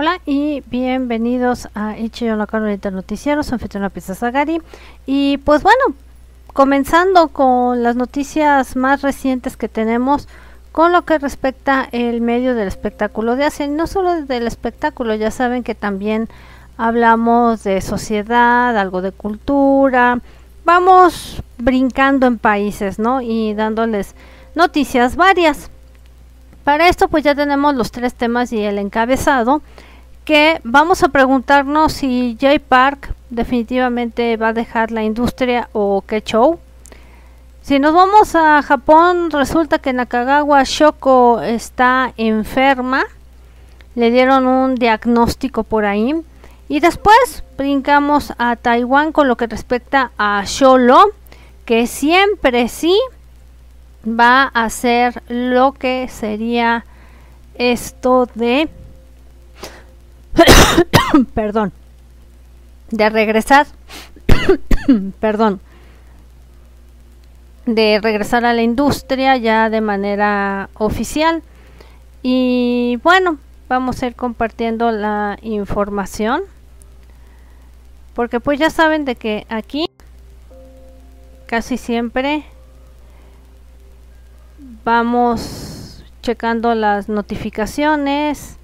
Hola y bienvenidos a Ichiyo no Carolita Noticiero, soy Anfitriona Pizza Sagari. Y pues bueno, comenzando con las noticias más recientes que tenemos con lo que respecta el medio del espectáculo de Asia, no solo del espectáculo, ya saben que también hablamos de sociedad, algo de cultura, vamos brincando en países, ¿no? Y dándoles noticias varias. Para esto pues ya tenemos los tres temas y el encabezado que vamos a preguntarnos si Jay Park definitivamente va a dejar la industria o qué show. Si nos vamos a Japón, resulta que Nakagawa Shoko está enferma. Le dieron un diagnóstico por ahí. Y después brincamos a Taiwán con lo que respecta a Sholo, que siempre sí va a hacer lo que sería esto de perdón, de regresar, perdón, de regresar a la industria ya de manera oficial. Y bueno, vamos a ir compartiendo la información. Porque pues ya saben de que aquí casi siempre vamos checando las notificaciones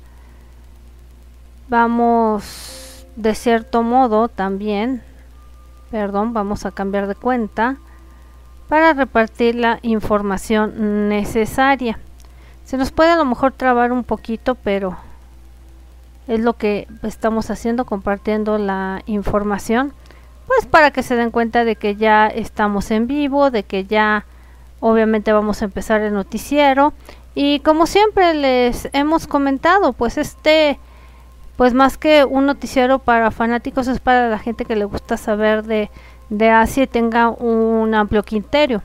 vamos de cierto modo también, perdón, vamos a cambiar de cuenta para repartir la información necesaria. Se nos puede a lo mejor trabar un poquito, pero es lo que estamos haciendo, compartiendo la información, pues para que se den cuenta de que ya estamos en vivo, de que ya obviamente vamos a empezar el noticiero y como siempre les hemos comentado, pues este pues más que un noticiero para fanáticos es para la gente que le gusta saber de, de Asia y tenga un amplio criterio.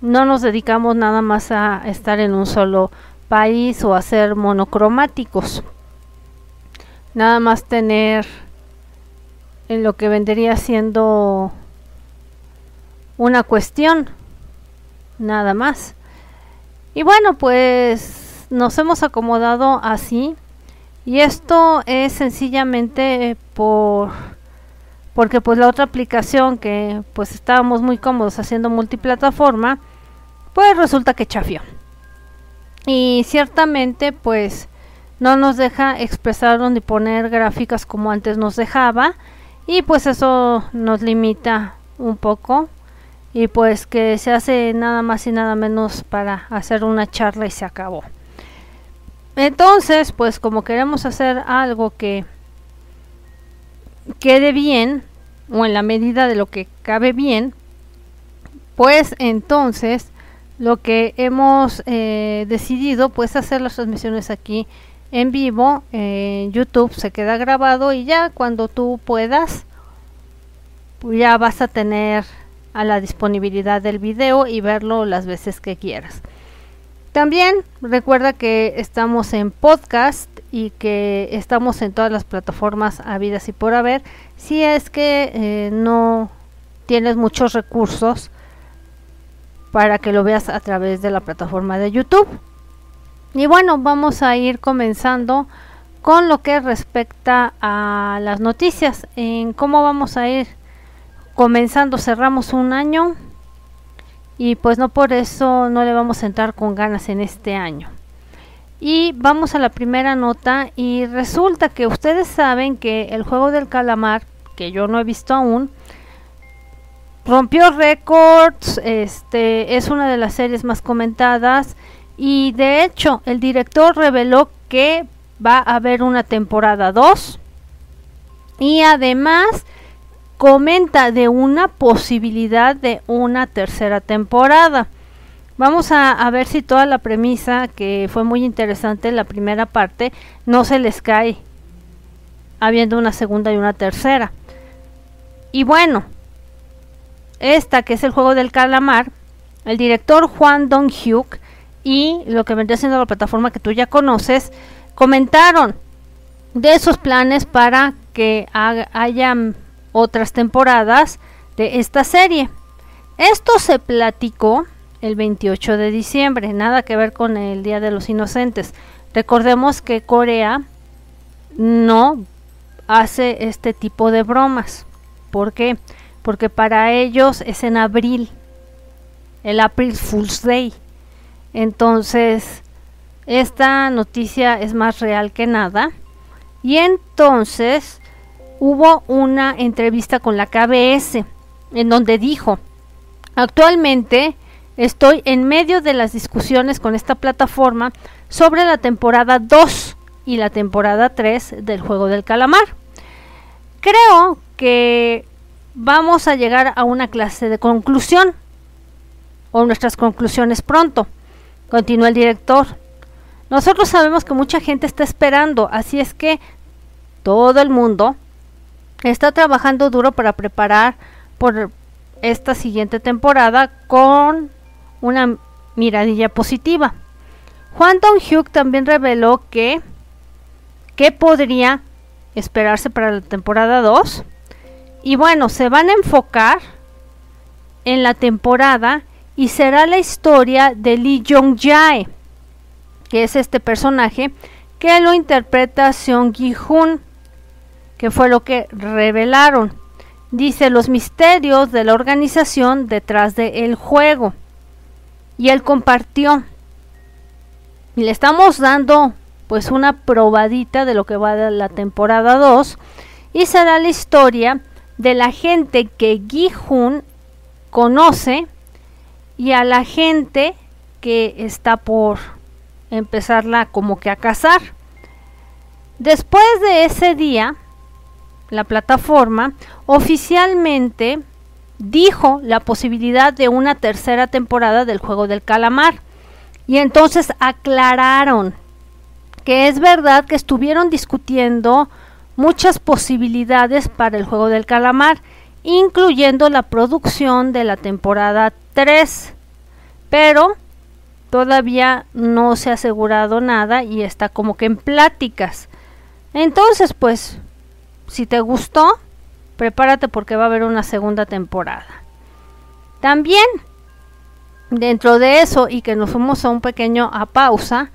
No nos dedicamos nada más a estar en un solo país o a ser monocromáticos. Nada más tener en lo que vendría siendo una cuestión. Nada más. Y bueno, pues nos hemos acomodado así y esto es sencillamente por porque pues la otra aplicación que pues estábamos muy cómodos haciendo multiplataforma, pues resulta que chafió. Y ciertamente pues no nos deja expresar ni poner gráficas como antes nos dejaba y pues eso nos limita un poco y pues que se hace nada más y nada menos para hacer una charla y se acabó. Entonces, pues como queremos hacer algo que quede bien, o en la medida de lo que cabe bien, pues entonces lo que hemos eh, decidido pues hacer las transmisiones aquí en vivo en YouTube se queda grabado y ya cuando tú puedas ya vas a tener a la disponibilidad del video y verlo las veces que quieras. También recuerda que estamos en podcast y que estamos en todas las plataformas habidas y por haber. Si es que eh, no tienes muchos recursos para que lo veas a través de la plataforma de YouTube. Y bueno, vamos a ir comenzando con lo que respecta a las noticias. En cómo vamos a ir comenzando, cerramos un año y pues no por eso no le vamos a entrar con ganas en este año. Y vamos a la primera nota y resulta que ustedes saben que el juego del calamar, que yo no he visto aún, rompió récords, este es una de las series más comentadas y de hecho el director reveló que va a haber una temporada 2 y además comenta de una posibilidad de una tercera temporada. Vamos a, ver si toda la premisa, que fue muy interesante la primera parte, no se les cae habiendo una segunda y una tercera. Y bueno, esta que es el juego del calamar, el director Juan Dong Hyuk y lo que vendría siendo la plataforma que tú ya conoces, comentaron de esos planes para que hayan otras temporadas de esta serie. Esto se platicó el 28 de diciembre, nada que ver con el Día de los Inocentes. Recordemos que Corea no hace este tipo de bromas. ¿Por qué? Porque para ellos es en abril, el April Fool's Day. Entonces, esta noticia es más real que nada. Y entonces hubo una entrevista con la KBS en donde dijo, actualmente estoy en medio de las discusiones con esta plataforma sobre la temporada 2 y la temporada 3 del juego del calamar. Creo que vamos a llegar a una clase de conclusión o nuestras conclusiones pronto, continúa el director. Nosotros sabemos que mucha gente está esperando, así es que todo el mundo está trabajando duro para preparar por esta siguiente temporada con una miradilla positiva. Juan Dong-hyuk también reveló que podría esperarse para la temporada 2. Y bueno, se van a enfocar en la temporada y será la historia de Lee Jong-jae, que es este personaje que lo interpreta Seong Gi-hun, que fue lo que revelaron. Dice los misterios de la organización detrás del juego. Y él compartió. Y le estamos dando pues una probadita de lo que va de la temporada 2 y será la historia de la gente que Gi-hun conoce y a la gente que está por empezarla como que a cazar. Después de ese día, la plataforma oficialmente dijo la posibilidad de una tercera temporada del juego del calamar. Y entonces aclararon que es verdad que estuvieron discutiendo muchas posibilidades para el juego del calamar, incluyendo la producción de la temporada 3. Pero todavía no se ha asegurado nada y está como que en pláticas. Entonces, pues, si te gustó, prepárate porque va a haber una segunda temporada. También, dentro de eso y que nos fuimos a un pequeño a pausa,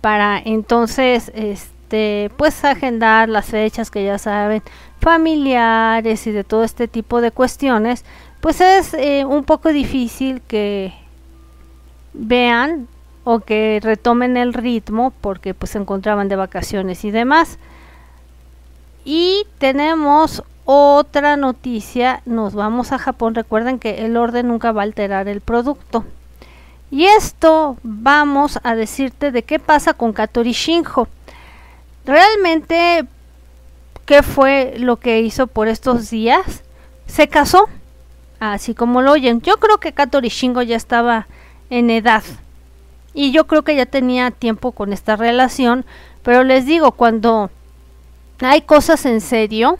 para entonces este pues agendar las fechas que ya saben familiares y de todo este tipo de cuestiones pues es eh, un poco difícil que vean o que retomen el ritmo porque pues se encontraban de vacaciones y demás y tenemos otra noticia nos vamos a Japón recuerden que el orden nunca va a alterar el producto y esto vamos a decirte de qué pasa con Katori Shinjo. Realmente, ¿qué fue lo que hizo por estos días? Se casó, así como lo oyen. Yo creo que Katori Shinjo ya estaba en edad. Y yo creo que ya tenía tiempo con esta relación. Pero les digo, cuando hay cosas en serio,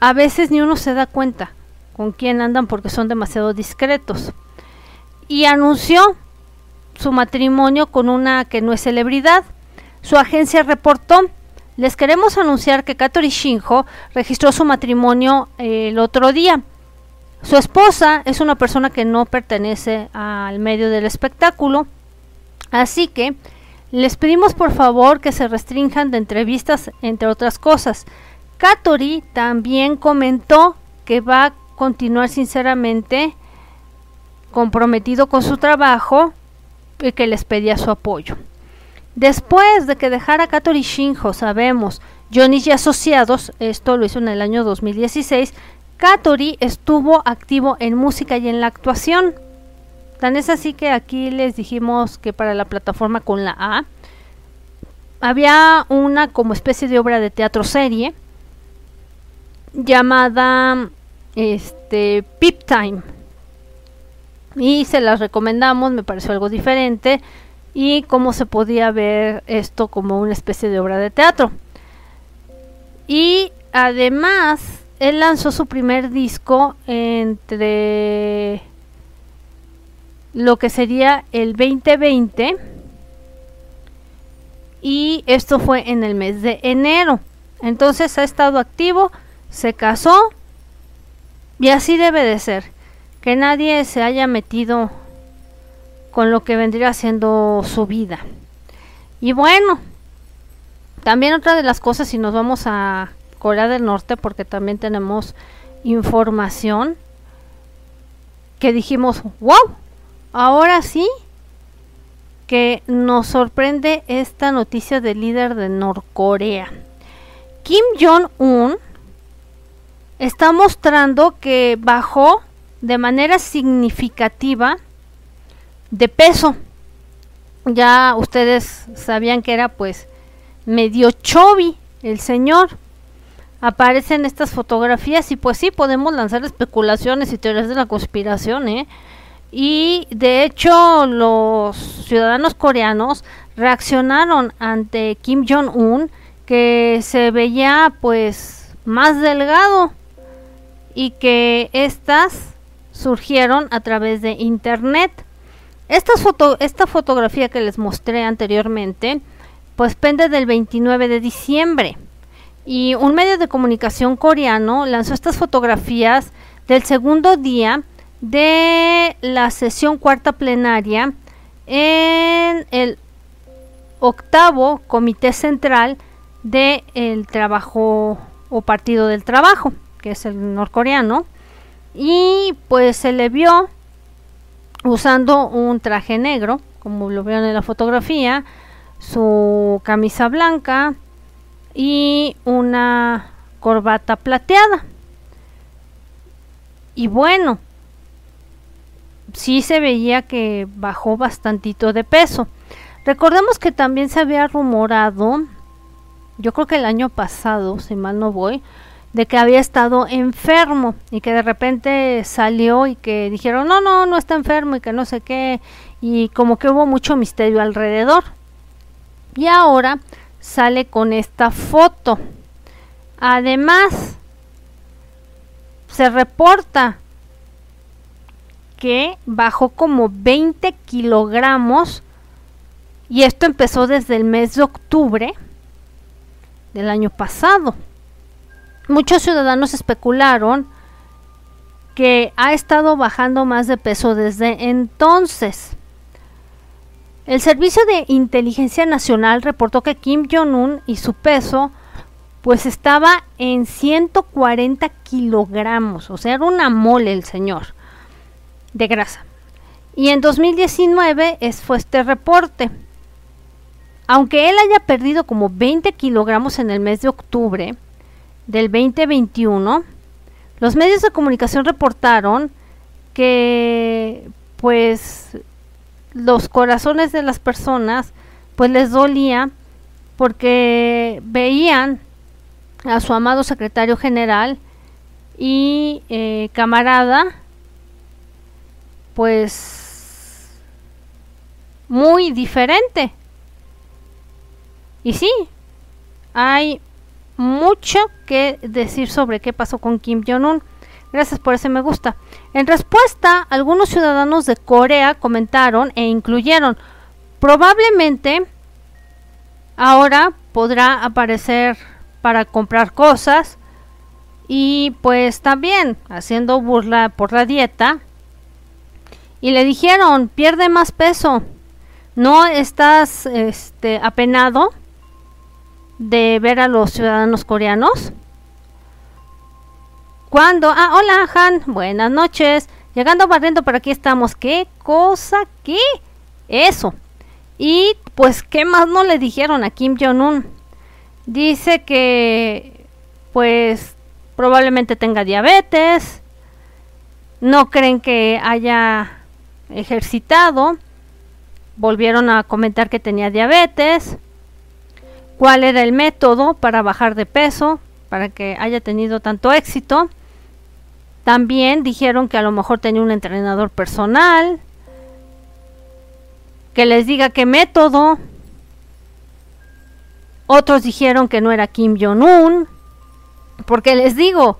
a veces ni uno se da cuenta con quién andan porque son demasiado discretos y anunció su matrimonio con una que no es celebridad. Su agencia reportó, les queremos anunciar que Katori Shinjo registró su matrimonio eh, el otro día. Su esposa es una persona que no pertenece al medio del espectáculo, así que les pedimos por favor que se restrinjan de entrevistas, entre otras cosas. Katori también comentó que va a continuar sinceramente comprometido con su trabajo y que les pedía su apoyo. Después de que dejara Katori Shinjo, sabemos, Johnny y Asociados, esto lo hizo en el año 2016, Katori estuvo activo en música y en la actuación. Tan es así que aquí les dijimos que para la plataforma con la A había una como especie de obra de teatro serie llamada este Pip Time y se las recomendamos, me pareció algo diferente y cómo se podía ver esto como una especie de obra de teatro. Y además, él lanzó su primer disco entre lo que sería el 2020 y esto fue en el mes de enero. Entonces ha estado activo, se casó y así debe de ser que nadie se haya metido con lo que vendría siendo su vida. Y bueno, También otra de las cosas, si nos vamos a Corea del Norte, porque también tenemos información que dijimos, wow, ahora sí que nos sorprende esta noticia del líder de Norcorea. Kim Jong-un está mostrando que bajó de manera significativa de peso. Ya ustedes sabían que era pues medio chovi el señor. Aparecen estas fotografías y pues sí podemos lanzar especulaciones y teorías de la conspiración, ¿eh? Y de hecho los ciudadanos coreanos reaccionaron ante Kim Jong-un que se veía pues más delgado y que estas surgieron a través de internet. Esta, foto, esta fotografía que les mostré anteriormente pues pende del 29 de diciembre y un medio de comunicación coreano lanzó estas fotografías del segundo día de la sesión cuarta plenaria en el octavo comité central del el trabajo o partido del trabajo, que es el norcoreano, y pues se le vio usando un traje negro, como lo vieron en la fotografía, su camisa blanca y una corbata plateada. Y bueno, sí se veía que bajó bastantito de peso. Recordemos que también se había rumorado, yo creo que el año pasado, si mal no voy, de que había estado enfermo y que de repente salió y que dijeron, no, no, no está enfermo y que no sé qué, y como que hubo mucho misterio alrededor. Y ahora sale con esta foto. Además, se reporta que bajó como 20 kilogramos y esto empezó desde el mes de octubre del año pasado. Muchos ciudadanos especularon que ha estado bajando más de peso desde entonces. El Servicio de Inteligencia Nacional reportó que Kim Jong-un y su peso pues estaba en 140 kilogramos, o sea, era una mole el señor de grasa. Y en 2019 es, fue este reporte. Aunque él haya perdido como 20 kilogramos en el mes de octubre del 2021, los medios de comunicación reportaron que pues los corazones de las personas pues les dolía porque veían a su amado secretario general y eh, camarada pues muy diferente. Y sí, hay mucho que decir sobre qué pasó con Kim Jong-un. Gracias por ese me gusta. En respuesta, algunos ciudadanos de Corea comentaron e incluyeron, probablemente ahora podrá aparecer para comprar cosas y pues también haciendo burla por la dieta y le dijeron, pierde más peso, no estás este, apenado de ver a los ciudadanos coreanos. Cuando, ah, hola Han, buenas noches, llegando barriendo por aquí estamos, ¿qué cosa? ¿Qué? Eso. Y pues, ¿qué más no le dijeron a Kim Jong-un? Dice que, pues, probablemente tenga diabetes, no creen que haya ejercitado, volvieron a comentar que tenía diabetes, cuál era el método para bajar de peso, para que haya tenido tanto éxito. También dijeron que a lo mejor tenía un entrenador personal, que les diga qué método. Otros dijeron que no era Kim Jong-un, porque les digo,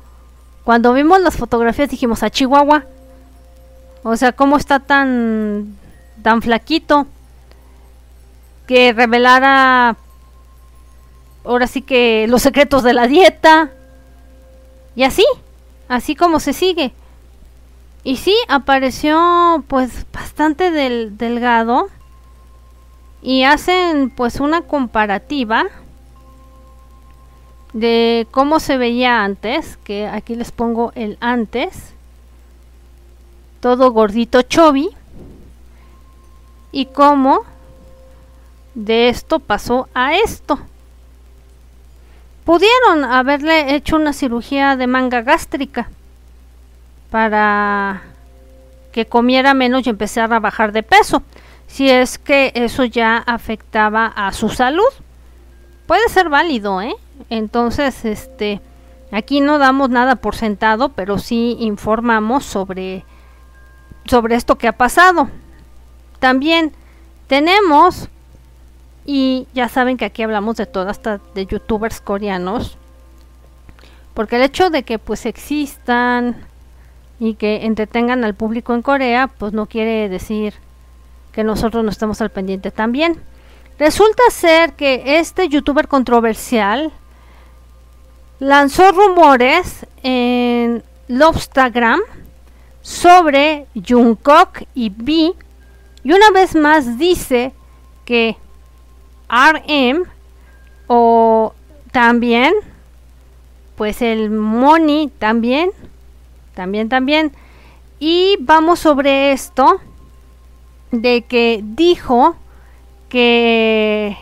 cuando vimos las fotografías dijimos a Chihuahua, o sea, ¿cómo está tan, tan flaquito? Que revelara ahora sí que los secretos de la dieta. Y así, así como se sigue. Y sí, apareció pues bastante delgado. Y hacen pues una comparativa de cómo se veía antes, que aquí les pongo el antes, todo gordito chovi, y cómo de esto pasó a esto. Pudieron haberle hecho una cirugía de manga gástrica para que comiera menos y empezara a bajar de peso, si es que eso ya afectaba a su salud. Puede ser válido, ¿eh? Entonces, este, aquí no damos nada por sentado, pero sí informamos sobre, sobre esto que ha pasado. También tenemos, y ya saben que aquí hablamos de todo, hasta de youtubers coreanos, porque el hecho de que pues existan y que entretengan al público en Corea, pues no quiere decir que nosotros no estemos al pendiente también. Resulta ser que este youtuber controversial lanzó rumores en Lobstagram sobre Jungkook y B. Y una vez más dice que RM o también pues el Money también también también. Y vamos sobre esto de que dijo que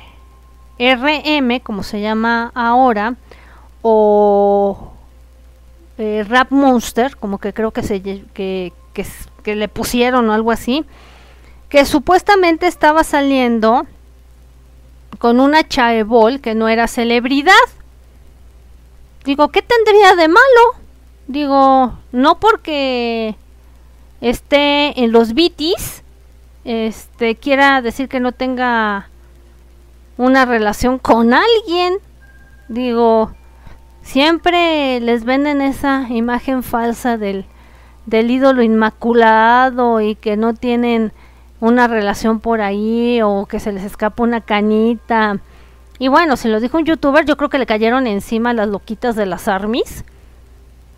RM como se llama ahora o eh, Rap Monster, como que creo que, se, que, que, le pusieron o algo así, que supuestamente estaba saliendo con una chaebol que no era celebridad. Digo, ¿qué tendría de malo? Digo, no porque esté en los bitis, este, quiera decir que no tenga una relación con alguien. Digo, siempre les venden esa imagen falsa del, del ídolo inmaculado y que no tienen una relación por ahí o que se les escapa una canita. Y bueno, si lo dijo un youtuber, yo creo que le cayeron encima las loquitas de las armies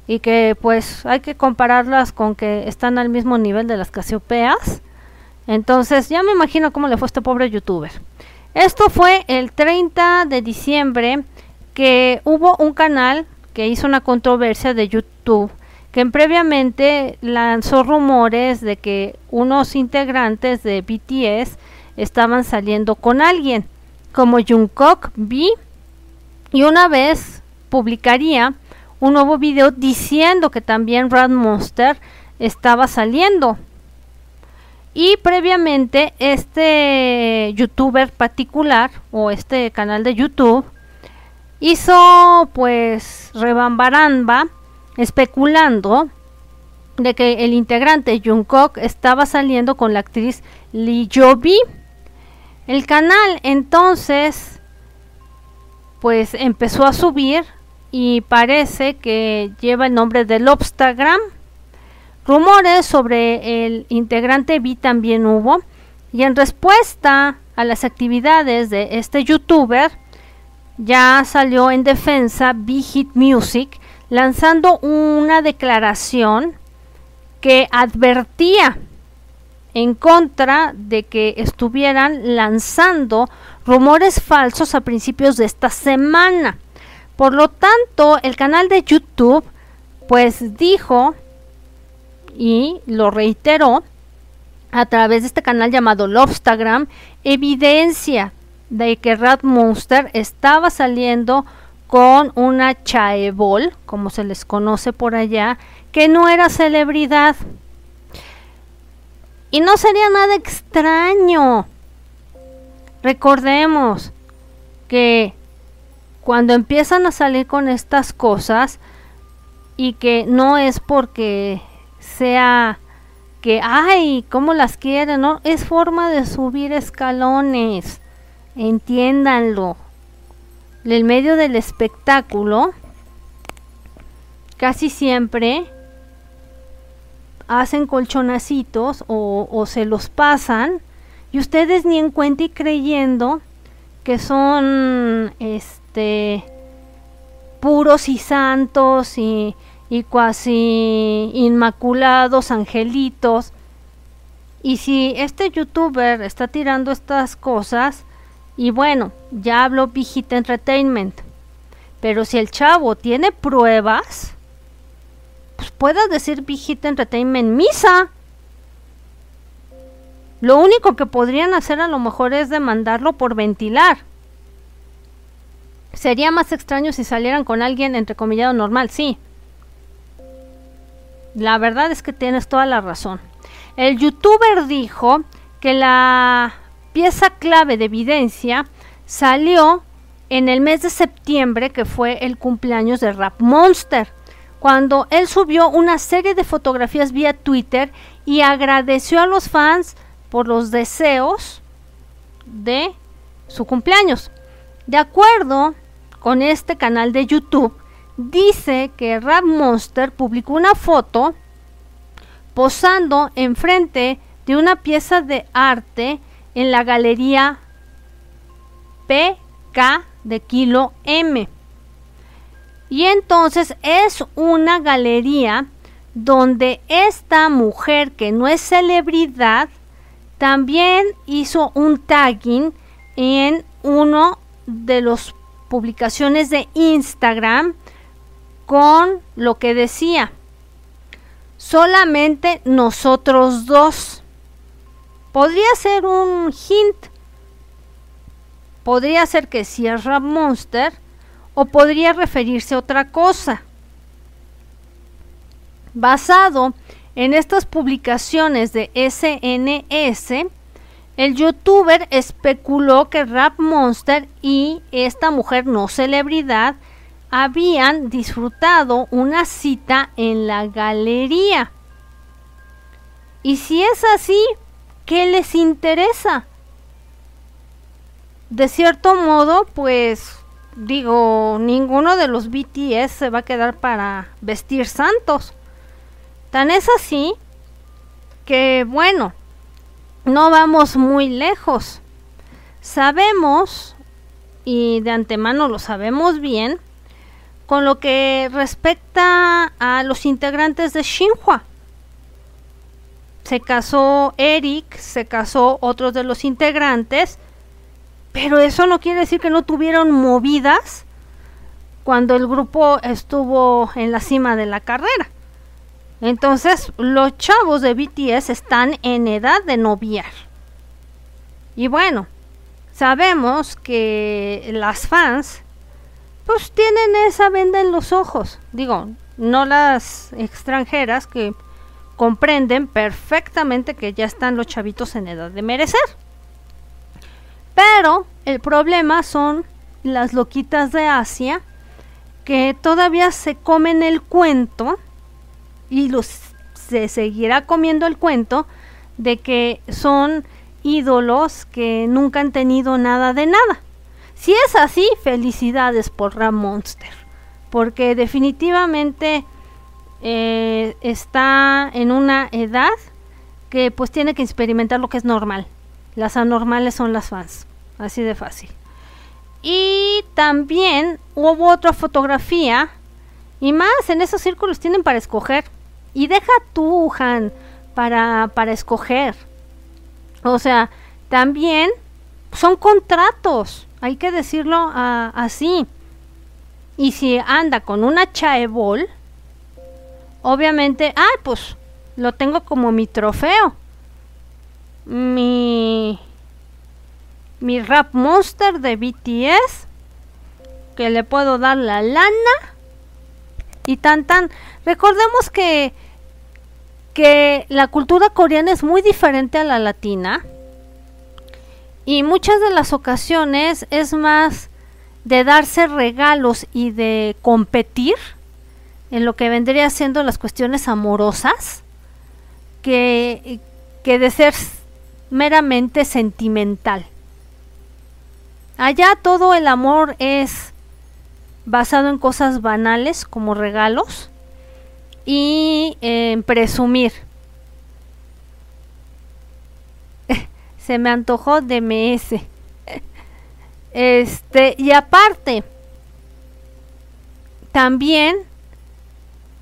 y que pues hay que compararlas con que están al mismo nivel de las casiopeas. Entonces ya me imagino cómo le fue a este pobre youtuber. Esto fue el 30 de diciembre que hubo un canal que hizo una controversia de YouTube que previamente lanzó rumores de que unos integrantes de BTS estaban saliendo con alguien, como Jungkook B, y una vez publicaría un nuevo video diciendo que también Rad Monster estaba saliendo. Y previamente este youtuber particular o este canal de YouTube hizo pues rebambaramba especulando de que el integrante Jungkook estaba saliendo con la actriz Lee Jovi. El canal entonces pues empezó a subir y parece que lleva el nombre de Lobstagram. Rumores sobre el integrante B también hubo y en respuesta a las actividades de este youtuber ya salió en defensa B Hit Music lanzando una declaración que advertía en contra de que estuvieran lanzando rumores falsos a principios de esta semana. Por lo tanto, el canal de YouTube pues dijo y lo reiteró a través de este canal llamado Lobstagram evidencia de que Rat Monster estaba saliendo con una chaebol, como se les conoce por allá, que no era celebridad. Y no sería nada extraño. Recordemos que cuando empiezan a salir con estas cosas y que no es porque sea que, ay, ¿cómo las quieren? No, es forma de subir escalones. Entiéndanlo. El medio del espectáculo casi siempre hacen colchonacitos o, se los pasan y ustedes ni en cuenta y creyendo que son este puros y santos y, y cuasi inmaculados angelitos y si este youtuber está tirando estas cosas y bueno, ya habló Vigita Entertainment. Pero si el chavo tiene pruebas, pues puedas decir Big Hit Entertainment Misa. Lo único que podrían hacer a lo mejor es demandarlo por ventilar. Sería más extraño si salieran con alguien entrecomillado normal, sí. La verdad es que tienes toda la razón. El youtuber dijo que la pieza clave de evidencia salió en el mes de septiembre, que fue el cumpleaños de Rap Monster, cuando él subió una serie de fotografías vía Twitter y agradeció a los fans por los deseos de su cumpleaños. De acuerdo con este canal de YouTube, dice que Rap Monster publicó una foto posando enfrente de una pieza de arte en la galería PK de Kilo M. Y entonces es una galería donde esta mujer que no es celebridad también hizo un tagging en uno de las publicaciones de Instagram con lo que decía solamente nosotros dos podría ser un hint podría ser que cierra Monster o podría referirse a otra cosa. Basado en estas publicaciones de SNS, el youtuber especuló que Rap Monster y esta mujer no celebridad habían disfrutado una cita en la galería. Y si es así, ¿qué les interesa? De cierto modo, pues digo, ninguno de los BTS se va a quedar para vestir santos. Tan es así que, bueno, no vamos muy lejos. Sabemos, y de antemano lo sabemos bien, con lo que respecta a los integrantes de Shinhua. Se casó Eric, se casó otros de los integrantes, pero eso no quiere decir que no tuvieron movidas cuando el grupo estuvo en la cima de la carrera. Entonces, los chavos de BTS están en edad de noviar. Y bueno, sabemos que las fans pues tienen esa venda en los ojos. Digo, no las extranjeras que comprenden perfectamente que ya están los chavitos en edad de merecer. Pero el problema son las loquitas de Asia que todavía se comen el cuento y los se seguirá comiendo el cuento de que son ídolos que nunca han tenido nada de nada. Si es así, felicidades por Ram Monster, porque definitivamente eh, está en una edad que pues tiene que experimentar lo que es normal. Las anormales son las fans, así de fácil. Y también hubo otra fotografía, y más en esos círculos tienen para escoger. Y deja tú, Han, para, para escoger. O sea, también son contratos. Hay que decirlo así. Y si anda con una chaebol, obviamente, ah, pues lo tengo como mi trofeo. Mi mi rap monster de BTS que le puedo dar la lana y tan tan. Recordemos que que la cultura coreana es muy diferente a la latina y muchas de las ocasiones es más de darse regalos y de competir en lo que vendría siendo las cuestiones amorosas que, que de ser meramente sentimental. Allá todo el amor es basado en cosas banales como regalos y en presumir. se me antojó DMS. Este, y aparte, también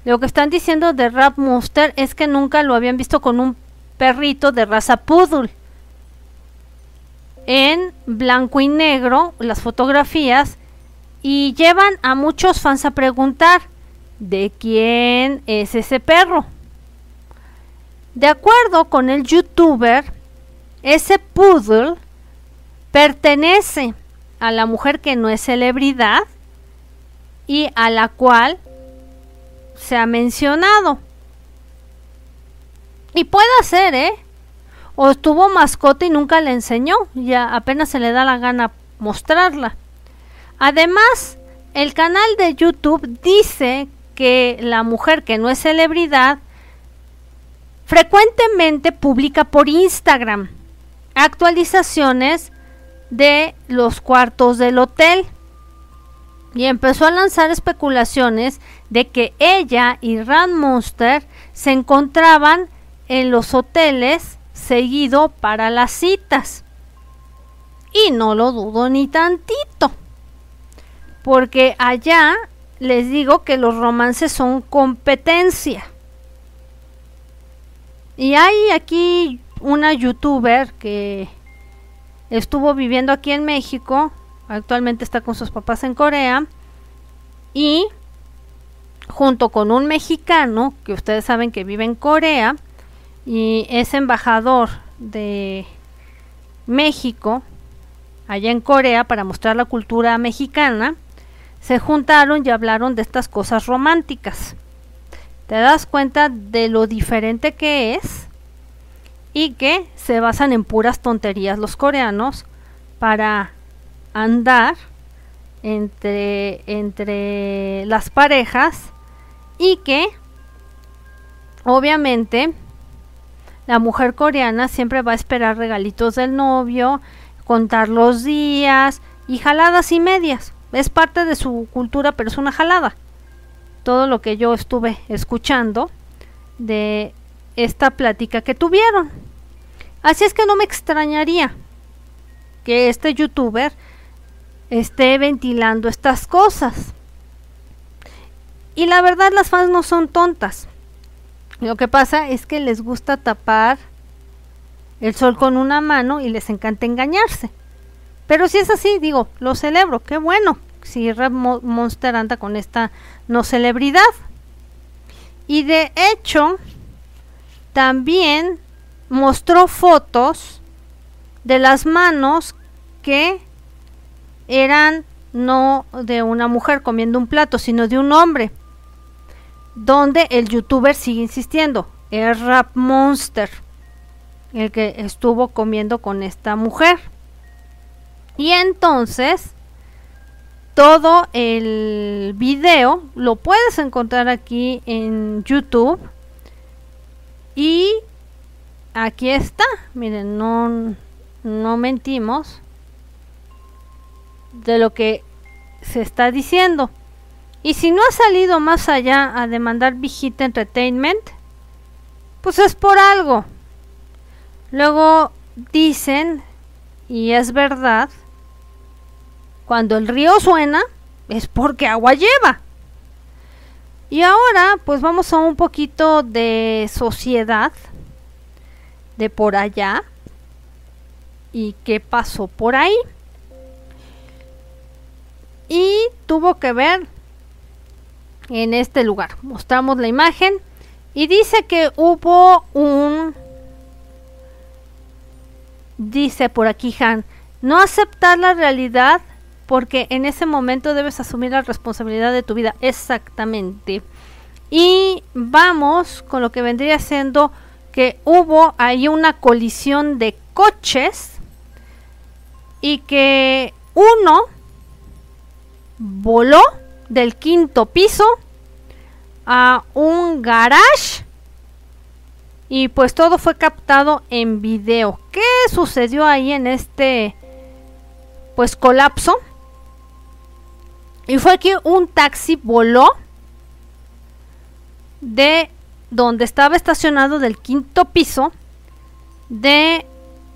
lo que están diciendo de Rap Monster es que nunca lo habían visto con un perrito de raza poodle. En blanco y negro, las fotografías, y llevan a muchos fans a preguntar de quién es ese perro. De acuerdo con el youtuber, ese poodle pertenece a la mujer que no es celebridad y a la cual se ha mencionado. Y puede ser, ¿eh? O tuvo mascota y nunca le enseñó, ya apenas se le da la gana mostrarla. Además, el canal de YouTube dice que la mujer que no es celebridad frecuentemente publica por Instagram actualizaciones de los cuartos del hotel y empezó a lanzar especulaciones de que ella y Rand Monster se encontraban en los hoteles seguido para las citas. Y no lo dudo ni tantito. Porque allá les digo que los romances son competencia. Y hay aquí una youtuber que estuvo viviendo aquí en México, actualmente está con sus papás en Corea, y junto con un mexicano, que ustedes saben que vive en Corea, y es embajador de México, allá en Corea, para mostrar la cultura mexicana, se juntaron y hablaron de estas cosas románticas. Te das cuenta de lo diferente que es y que se basan en puras tonterías los coreanos para andar entre, entre las parejas y que obviamente la mujer coreana siempre va a esperar regalitos del novio, contar los días y jaladas y medias. Es parte de su cultura, pero es una jalada. Todo lo que yo estuve escuchando de esta plática que tuvieron. Así es que no me extrañaría que este youtuber esté ventilando estas cosas. Y la verdad las fans no son tontas. Lo que pasa es que les gusta tapar el sol con una mano y les encanta engañarse. Pero si es así, digo, lo celebro, qué bueno. Si Red Monster anda con esta no celebridad. Y de hecho, también mostró fotos de las manos que eran no de una mujer comiendo un plato, sino de un hombre. Donde el youtuber sigue insistiendo, es Rap Monster, el que estuvo comiendo con esta mujer. Y entonces, todo el video lo puedes encontrar aquí en YouTube. Y aquí está. Miren, no, no mentimos de lo que se está diciendo. Y si no ha salido más allá a demandar Vigita Entertainment, pues es por algo. Luego dicen, y es verdad, cuando el río suena es porque agua lleva. Y ahora pues vamos a un poquito de sociedad de por allá y qué pasó por ahí. Y tuvo que ver en este lugar. Mostramos la imagen y dice que hubo un dice por aquí Han, no aceptar la realidad porque en ese momento debes asumir la responsabilidad de tu vida. Exactamente. Y vamos con lo que vendría siendo que hubo ahí una colisión de coches y que uno voló del quinto piso a un garage y pues todo fue captado en video. ¿Qué sucedió ahí en este pues colapso? Y fue que un taxi voló de donde estaba estacionado del quinto piso de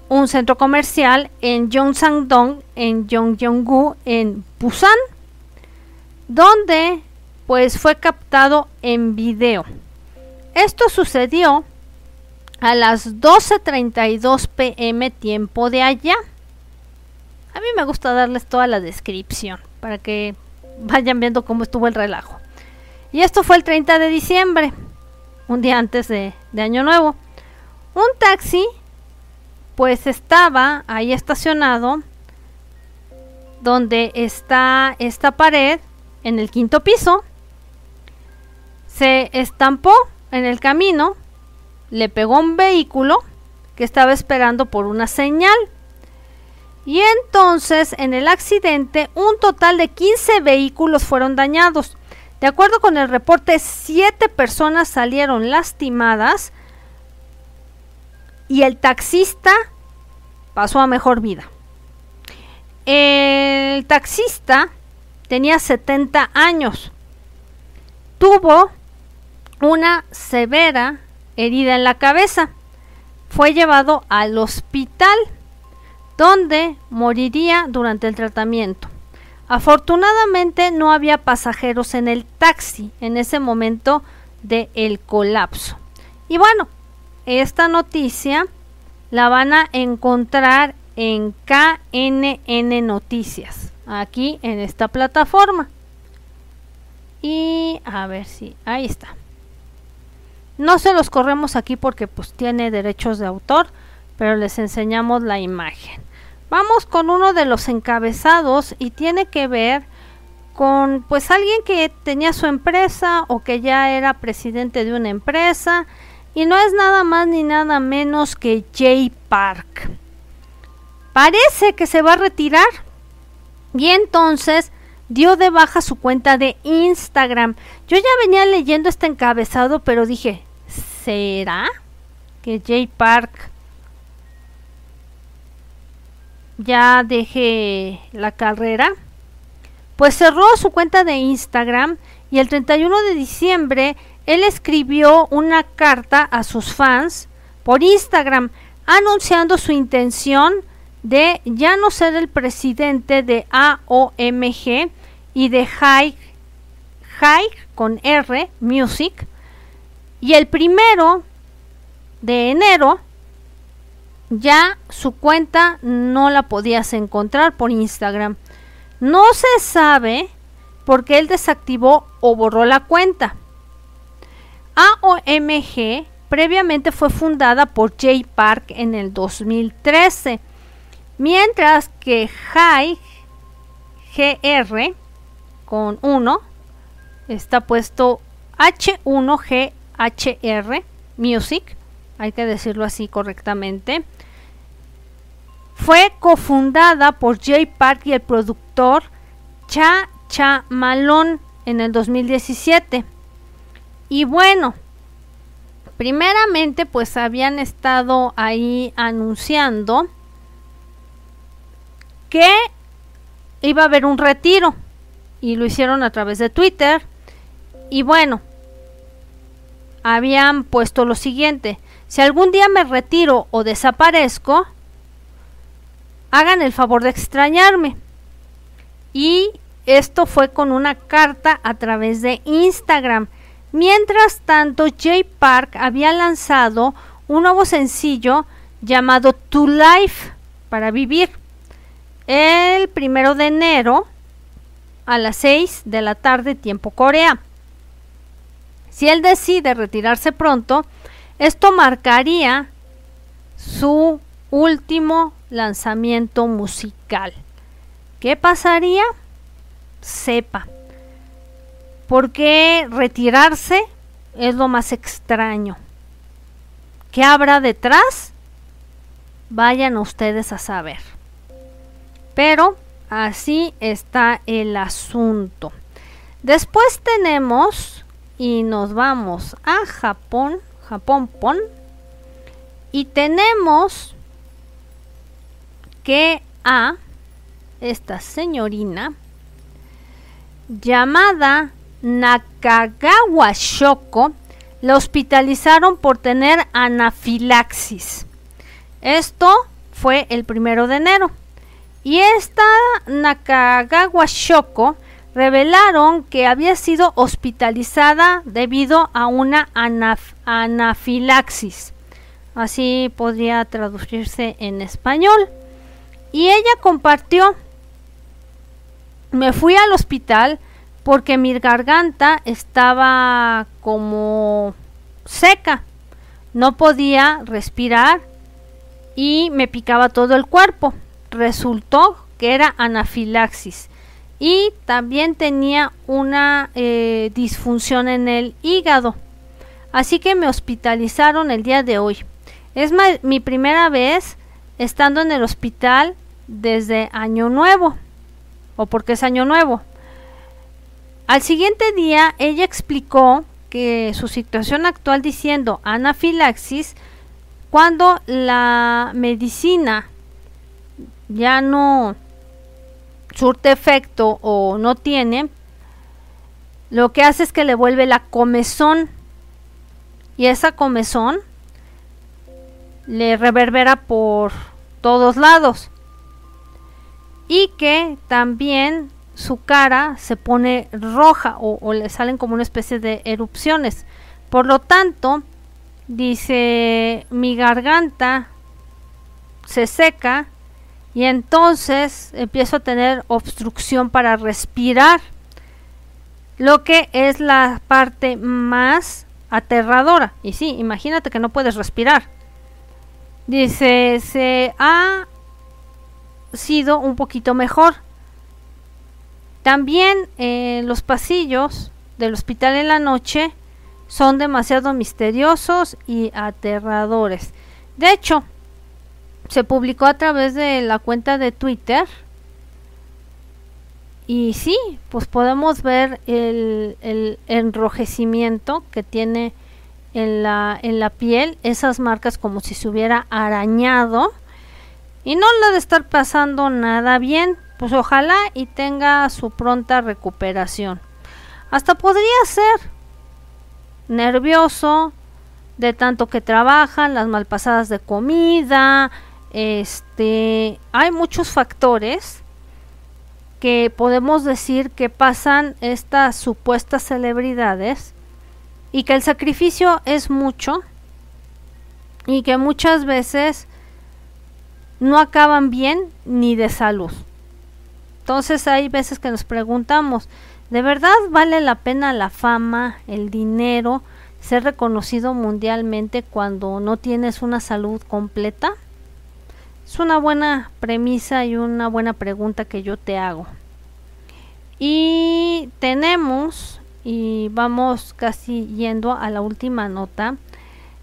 un centro comercial en Gyeongsang-dong, en Gyeongju, en Busan, donde pues fue captado en video. Esto sucedió a las 12.32 pm tiempo de allá. A mí me gusta darles toda la descripción para que vayan viendo cómo estuvo el relajo. Y esto fue el 30 de diciembre, un día antes de, de Año Nuevo. Un taxi, pues estaba ahí estacionado, donde está esta pared, en el quinto piso. Se estampó en el camino, le pegó un vehículo que estaba esperando por una señal. Y entonces en el accidente un total de 15 vehículos fueron dañados. De acuerdo con el reporte, 7 personas salieron lastimadas y el taxista pasó a mejor vida. El taxista tenía 70 años. Tuvo una severa herida en la cabeza. Fue llevado al hospital donde moriría durante el tratamiento. Afortunadamente no había pasajeros en el taxi en ese momento del colapso. Y bueno, esta noticia la van a encontrar en KNN Noticias, aquí en esta plataforma. Y a ver si, ahí está. No se los corremos aquí porque pues tiene derechos de autor, pero les enseñamos la imagen. Vamos con uno de los encabezados y tiene que ver con pues alguien que tenía su empresa o que ya era presidente de una empresa y no es nada más ni nada menos que Jay Park. Parece que se va a retirar y entonces dio de baja su cuenta de Instagram. Yo ya venía leyendo este encabezado, pero dije, ¿será que Jay Park ya deje la carrera, pues cerró su cuenta de Instagram y el 31 de diciembre él escribió una carta a sus fans por Instagram anunciando su intención de ya no ser el presidente de AOMG y de High, High con R Music. Y el primero de enero ya su cuenta no la podías encontrar por Instagram. No se sabe por qué él desactivó o borró la cuenta. AOMG previamente fue fundada por Jay Park en el 2013, mientras que High GR con 1 está puesto H1GHR Music, hay que decirlo así correctamente fue cofundada por Jay Park y el productor Cha Cha Malone en el 2017. Y bueno, primeramente pues habían estado ahí anunciando que iba a haber un retiro y lo hicieron a través de Twitter. Y bueno, habían puesto lo siguiente, si algún día me retiro o desaparezco, hagan el favor de extrañarme. Y esto fue con una carta a través de Instagram. Mientras tanto, Jay Park había lanzado un nuevo sencillo llamado To Life para vivir el primero de enero a las 6 de la tarde tiempo Corea. Si él decide retirarse pronto, esto marcaría su último lanzamiento musical. ¿Qué pasaría? Sepa. Porque retirarse es lo más extraño. ¿Qué habrá detrás? Vayan ustedes a saber. Pero así está el asunto. Después tenemos y nos vamos a Japón, Japón Pon. Y tenemos que a esta señorina llamada Nakagawa Shoko la hospitalizaron por tener anafilaxis. Esto fue el primero de enero. Y esta Nakagawa Shoko revelaron que había sido hospitalizada debido a una anafilaxis. Así podría traducirse en español. Y ella compartió, me fui al hospital porque mi garganta estaba como seca, no podía respirar y me picaba todo el cuerpo. Resultó que era anafilaxis y también tenía una eh, disfunción en el hígado. Así que me hospitalizaron el día de hoy. Es mi primera vez estando en el hospital desde Año Nuevo, o porque es Año Nuevo. Al siguiente día ella explicó que su situación actual diciendo anafilaxis cuando la medicina ya no surte efecto o no tiene, lo que hace es que le vuelve la comezón y esa comezón le reverbera por todos lados y que también su cara se pone roja o, le salen como una especie de erupciones. Por lo tanto, dice, mi garganta se seca y entonces empiezo a tener obstrucción para respirar, lo que es la parte más aterradora. Y sí, imagínate que no puedes respirar. Dice, se ha sido un poquito mejor. También eh, los pasillos del hospital en la noche son demasiado misteriosos y aterradores. De hecho, se publicó a través de la cuenta de Twitter. Y sí, pues podemos ver el, el enrojecimiento que tiene en la, en la piel, esas marcas como si se hubiera arañado. Y no le de estar pasando nada bien, pues ojalá y tenga su pronta recuperación. Hasta podría ser nervioso de tanto que trabajan, las malpasadas de comida, este, hay muchos factores que podemos decir que pasan estas supuestas celebridades y que el sacrificio es mucho y que muchas veces no acaban bien ni de salud. Entonces hay veces que nos preguntamos, ¿de verdad vale la pena la fama, el dinero, ser reconocido mundialmente cuando no tienes una salud completa? Es una buena premisa y una buena pregunta que yo te hago. Y tenemos y vamos casi yendo a la última nota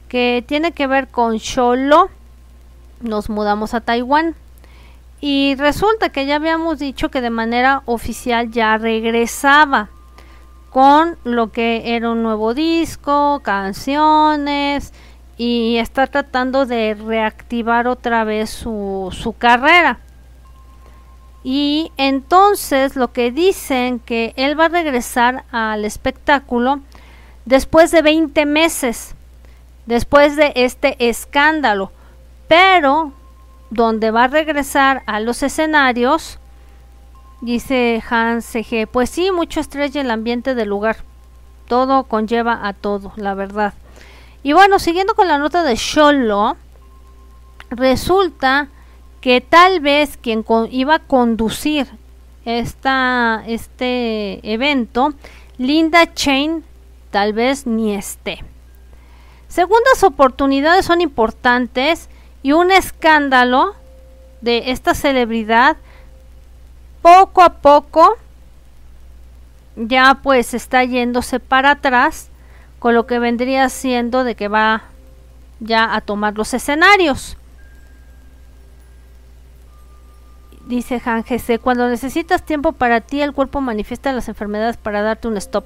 que tiene que ver con Sholo. Nos mudamos a Taiwán y resulta que ya habíamos dicho que de manera oficial ya regresaba con lo que era un nuevo disco, canciones y está tratando de reactivar otra vez su, su carrera. Y entonces lo que dicen que él va a regresar al espectáculo después de 20 meses, después de este escándalo, pero donde va a regresar a los escenarios, dice Hans C.G., pues sí, mucho estrés y el ambiente del lugar, todo conlleva a todo, la verdad. Y bueno, siguiendo con la nota de Sholo, resulta que tal vez quien iba a conducir esta, este evento, Linda Chain, tal vez ni esté. Segundas oportunidades son importantes y un escándalo de esta celebridad poco a poco ya pues está yéndose para atrás con lo que vendría siendo de que va ya a tomar los escenarios. Dice Han GC, cuando necesitas tiempo para ti, el cuerpo manifiesta las enfermedades para darte un stop.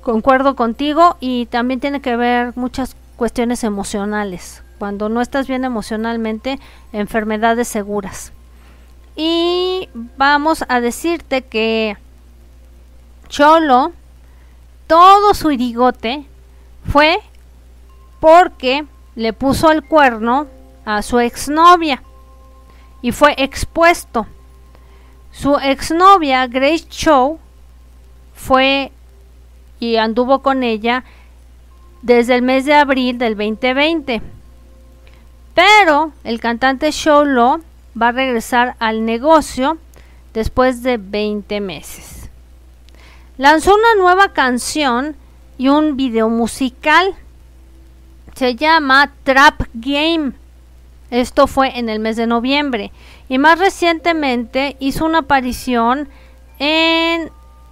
Concuerdo contigo y también tiene que ver muchas cuestiones emocionales. Cuando no estás bien emocionalmente, enfermedades seguras. Y vamos a decirte que Cholo, todo su irigote fue porque le puso el cuerno a su exnovia y fue expuesto. Su exnovia Grace Chow fue y anduvo con ella desde el mes de abril del 2020. Pero el cantante Lo va a regresar al negocio después de 20 meses. Lanzó una nueva canción y un video musical. Se llama Trap Game. Esto fue en el mes de noviembre. Y más recientemente hizo una aparición en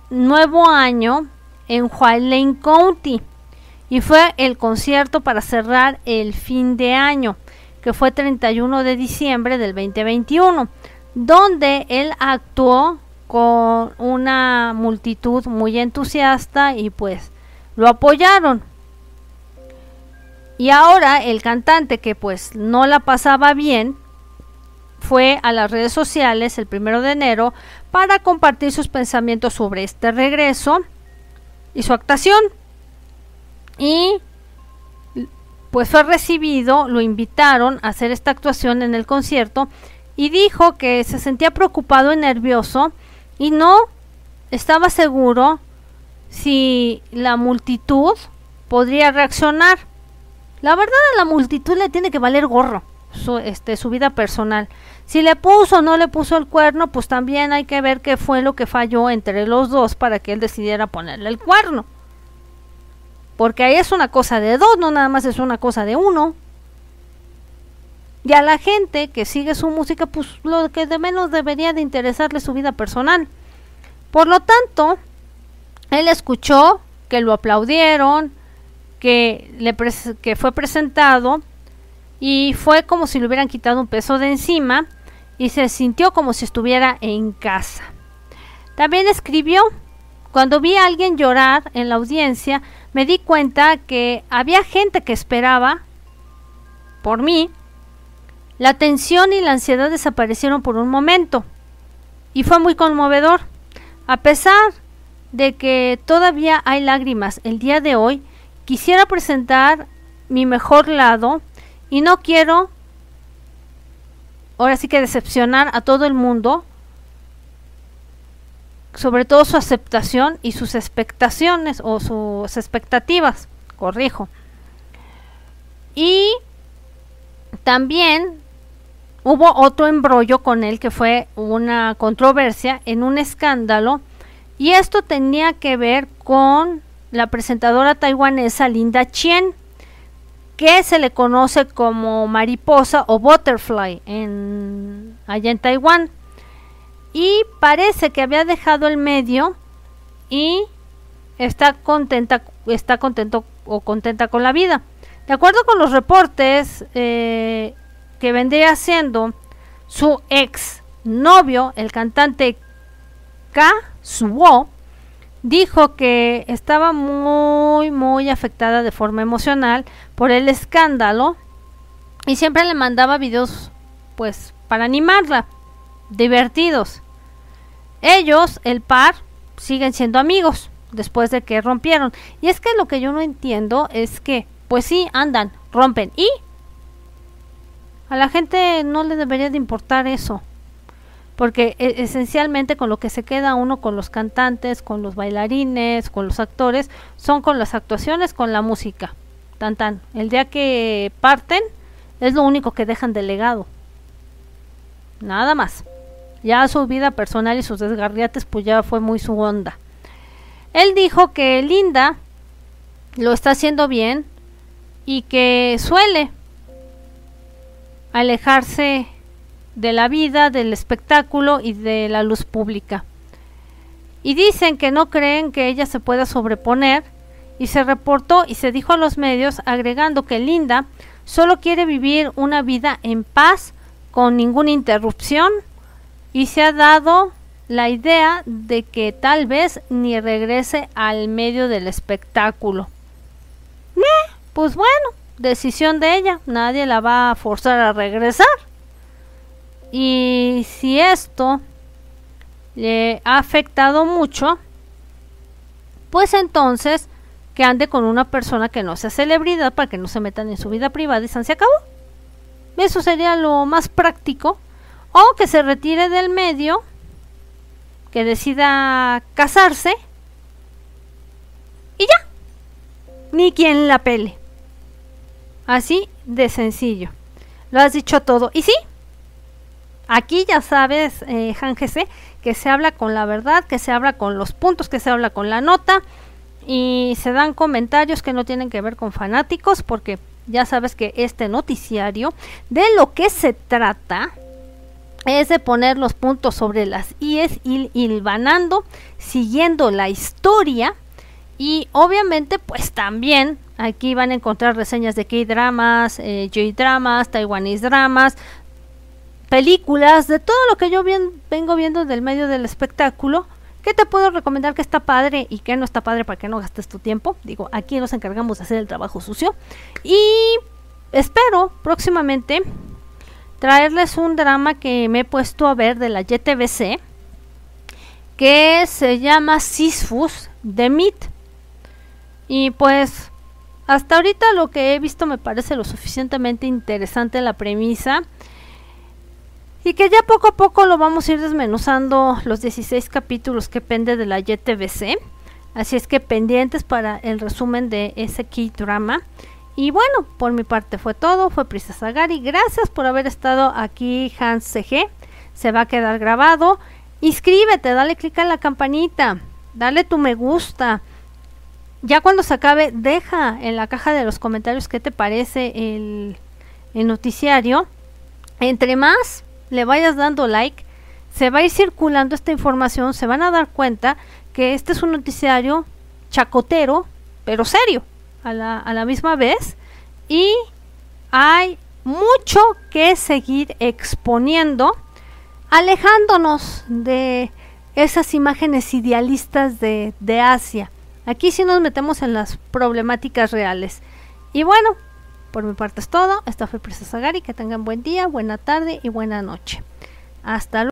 Nuevo Año en White County. Y fue el concierto para cerrar el fin de año, que fue 31 de diciembre del 2021, donde él actuó con una multitud muy entusiasta y pues lo apoyaron. Y ahora el cantante que pues no la pasaba bien fue a las redes sociales el primero de enero para compartir sus pensamientos sobre este regreso y su actuación. Y pues fue recibido, lo invitaron a hacer esta actuación en el concierto y dijo que se sentía preocupado y nervioso y no estaba seguro si la multitud podría reaccionar. La verdad a la multitud le tiene que valer gorro su, este, su vida personal. Si le puso o no le puso el cuerno, pues también hay que ver qué fue lo que falló entre los dos para que él decidiera ponerle el cuerno. Porque ahí es una cosa de dos, no nada más es una cosa de uno. Y a la gente que sigue su música, pues lo que de menos debería de interesarle su vida personal. Por lo tanto, él escuchó que lo aplaudieron, que, le que fue presentado y fue como si le hubieran quitado un peso de encima y se sintió como si estuviera en casa. También escribió, cuando vi a alguien llorar en la audiencia, me di cuenta que había gente que esperaba por mí la tensión y la ansiedad desaparecieron por un momento y fue muy conmovedor. A pesar de que todavía hay lágrimas el día de hoy, quisiera presentar mi mejor lado y no quiero ahora sí que decepcionar a todo el mundo, sobre todo su aceptación y sus expectaciones o sus expectativas, corrijo. Y también hubo otro embrollo con él que fue una controversia en un escándalo y esto tenía que ver con la presentadora taiwanesa Linda Chien, que se le conoce como mariposa o butterfly en, allá en Taiwán. Y parece que había dejado el medio y está contenta, está contento o contenta con la vida. De acuerdo con los reportes, eh, que vendría siendo su ex novio, el cantante K. Suo, dijo que estaba muy, muy afectada de forma emocional por el escándalo y siempre le mandaba videos, pues, para animarla, divertidos. Ellos, el par, siguen siendo amigos después de que rompieron. Y es que lo que yo no entiendo es que, pues sí, andan, rompen y a la gente no le debería de importar eso. Porque e, esencialmente con lo que se queda uno con los cantantes, con los bailarines, con los actores, son con las actuaciones, con la música. Tan tan. El día que parten es lo único que dejan de legado. Nada más. Ya su vida personal y sus desgarriates pues ya fue muy su onda. Él dijo que Linda lo está haciendo bien y que suele alejarse de la vida, del espectáculo y de la luz pública. Y dicen que no creen que ella se pueda sobreponer y se reportó y se dijo a los medios agregando que Linda solo quiere vivir una vida en paz con ninguna interrupción y se ha dado la idea de que tal vez ni regrese al medio del espectáculo. pues bueno, decisión de ella, nadie la va a forzar a regresar. Y si esto le ha afectado mucho, pues entonces que ande con una persona que no sea celebridad para que no se metan en su vida privada y se acabó. Eso sería lo más práctico. O que se retire del medio, que decida casarse y ya. Ni quien la pele. Así de sencillo. Lo has dicho todo. Y sí, Aquí ya sabes, eh, que se habla con la verdad, que se habla con los puntos, que se habla con la nota y se dan comentarios que no tienen que ver con fanáticos porque ya sabes que este noticiario de lo que se trata es de poner los puntos sobre las IES hilvanando, siguiendo la historia y obviamente pues también aquí van a encontrar reseñas de K-dramas, eh, J-dramas, Taiwanese dramas, películas, de todo lo que yo vengo viendo del medio del espectáculo. ¿Qué te puedo recomendar que está padre y que no está padre para que no gastes tu tiempo? Digo, aquí nos encargamos de hacer el trabajo sucio. Y espero próximamente traerles un drama que me he puesto a ver de la YTBC que se llama Sisfus de Meat. Y pues hasta ahorita lo que he visto me parece lo suficientemente interesante la premisa y que ya poco a poco lo vamos a ir desmenuzando los 16 capítulos que pende de la YTBC. Así es que pendientes para el resumen de ese key drama. Y bueno, por mi parte fue todo, fue Prisa Sagari. Gracias por haber estado aquí, Hans CG. Se va a quedar grabado. Inscríbete, dale clic a la campanita, dale tu me gusta. Ya cuando se acabe, deja en la caja de los comentarios qué te parece el, noticiario. Entre más le vayas dando like, se va a ir circulando esta información, se van a dar cuenta que este es un noticiario chacotero, pero serio a la, misma vez y hay mucho que seguir exponiendo, alejándonos de esas imágenes idealistas de, de Asia. Aquí sí nos metemos en las problemáticas reales. Y bueno, por mi parte es todo. Esta fue Presa Sagari. Que tengan buen día, buena tarde y buena noche. Hasta luego.